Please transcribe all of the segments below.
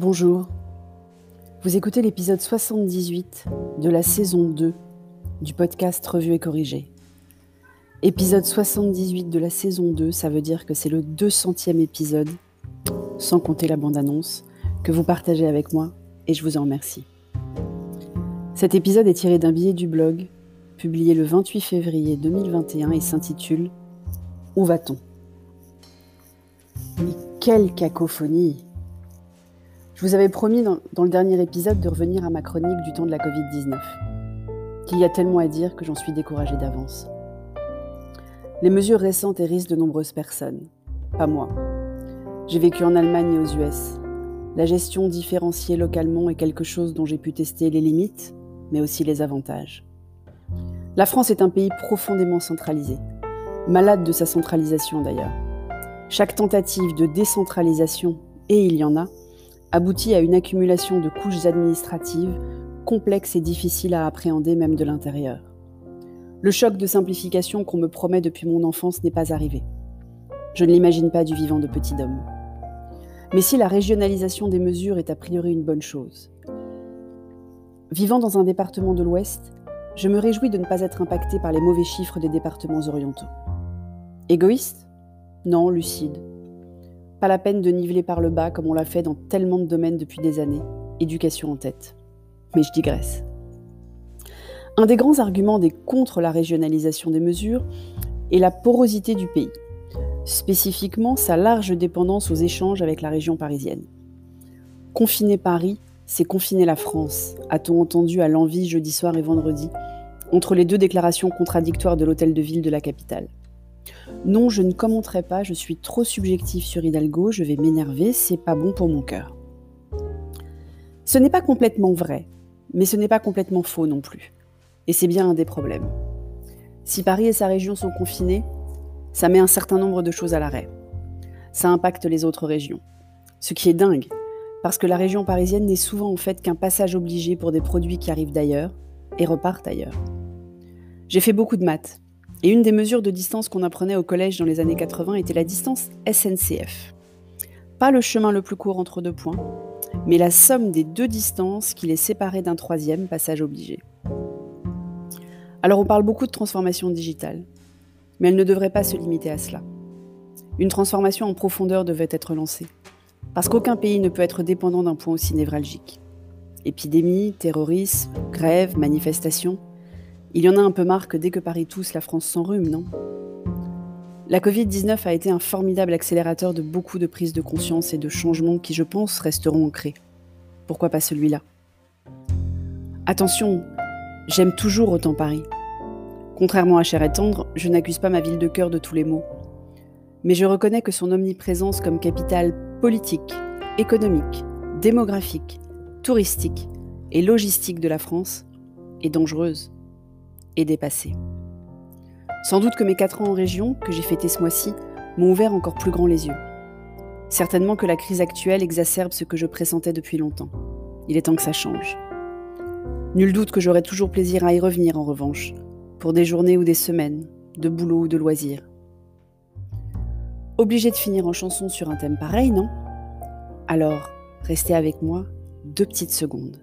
Bonjour. Vous écoutez l'épisode 78 de la saison 2 du podcast Revue et Corrigé. Épisode 78 de la saison 2, ça veut dire que c'est le 200e épisode, sans compter la bande-annonce, que vous partagez avec moi et je vous en remercie. Cet épisode est tiré d'un billet du blog, publié le 28 février 2021 et s'intitule Où va-t-on? Mais quelle cacophonie je vous avais promis dans, le dernier épisode de revenir à ma chronique du temps de la Covid-19. Qu'il y a tellement à dire que j'en suis découragée d'avance. Les mesures récentes hérissent de nombreuses personnes. Pas moi. J'ai vécu en Allemagne et aux US. La gestion différenciée localement est quelque chose dont j'ai pu tester les limites, mais aussi les avantages. La France est un pays profondément centralisé, malade de sa centralisation d'ailleurs. Chaque tentative de décentralisation, et il y en a, aboutit à une accumulation de couches administratives complexes et difficiles à appréhender même de l'intérieur. Le choc de simplification qu'on me promet depuis mon enfance n'est pas arrivé. Je ne l'imagine pas du vivant de petit homme. Mais si la régionalisation des mesures est a priori une bonne chose. Vivant dans un département de l'Ouest, je me réjouis de ne pas être impacté par les mauvais chiffres des départements orientaux. Égoïste? Non, lucide. Pas la peine de niveler par le bas comme on l'a fait dans tellement de domaines depuis des années, éducation en tête. Mais je digresse. Un des grands arguments des contre la régionalisation des mesures est la porosité du pays, spécifiquement sa large dépendance aux échanges avec la région parisienne. Confiner Paris, c'est confiner la France, a-t-on entendu à l'envie jeudi soir et vendredi, entre les deux déclarations contradictoires de l'hôtel de ville de la capitale. Non, je ne commenterai pas, je suis trop subjectif sur Hidalgo, je vais m'énerver, c'est pas bon pour mon cœur. Ce n'est pas complètement vrai, mais ce n'est pas complètement faux non plus. Et c'est bien un des problèmes. Si Paris et sa région sont confinés, ça met un certain nombre de choses à l'arrêt. Ça impacte les autres régions. Ce qui est dingue, parce que la région parisienne n'est souvent en fait qu'un passage obligé pour des produits qui arrivent d'ailleurs et repartent ailleurs. J'ai fait beaucoup de maths, et une des mesures de distance qu'on apprenait au collège dans les années 80 était la distance SNCF. Pas le chemin le plus court entre deux points, mais la somme des deux distances qui les séparaient d'un troisième passage obligé. Alors on parle beaucoup de transformation digitale, mais elle ne devrait pas se limiter à cela. Une transformation en profondeur devait être lancée, parce qu'aucun pays ne peut être dépendant d'un point aussi névralgique. Épidémie, terrorisme, grève, manifestation, il y en a un peu marre que dès que Paris tousse, la France s'enrhume, non? La Covid-19 a été un formidable accélérateur de beaucoup de prises de conscience et de changements qui, je pense, resteront ancrés. Pourquoi pas celui-là? Attention, j'aime toujours autant Paris. Contrairement à Cher et Tendre, je n'accuse pas ma ville de cœur de tous les maux. Mais je reconnais que son omniprésence comme capitale politique, économique, démographique, touristique et logistique de la France est dangereuse et dépassé. Sans doute que mes quatre ans en région, que j'ai fêté ce mois-ci, m'ont ouvert encore plus grand les yeux. Certainement que la crise actuelle exacerbe ce que je pressentais depuis longtemps. Il est temps que ça change. Nul doute que j'aurai toujours plaisir à y revenir en revanche, pour des journées ou des semaines, de boulot ou de loisirs. Obligé de finir en chanson sur un thème pareil, non? Alors, restez avec moi deux petites secondes.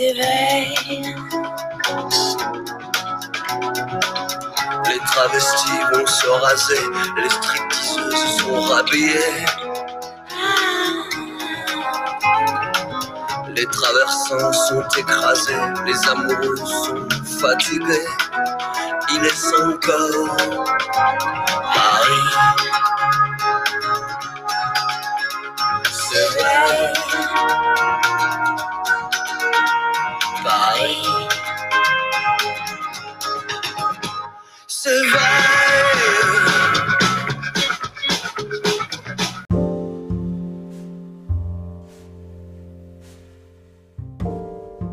Les travestis vont se raser, les stripteaseuses sont rhabillées. Les traversins sont écrasés, les amoureux sont fatigués. Il est corps, Paris. C'est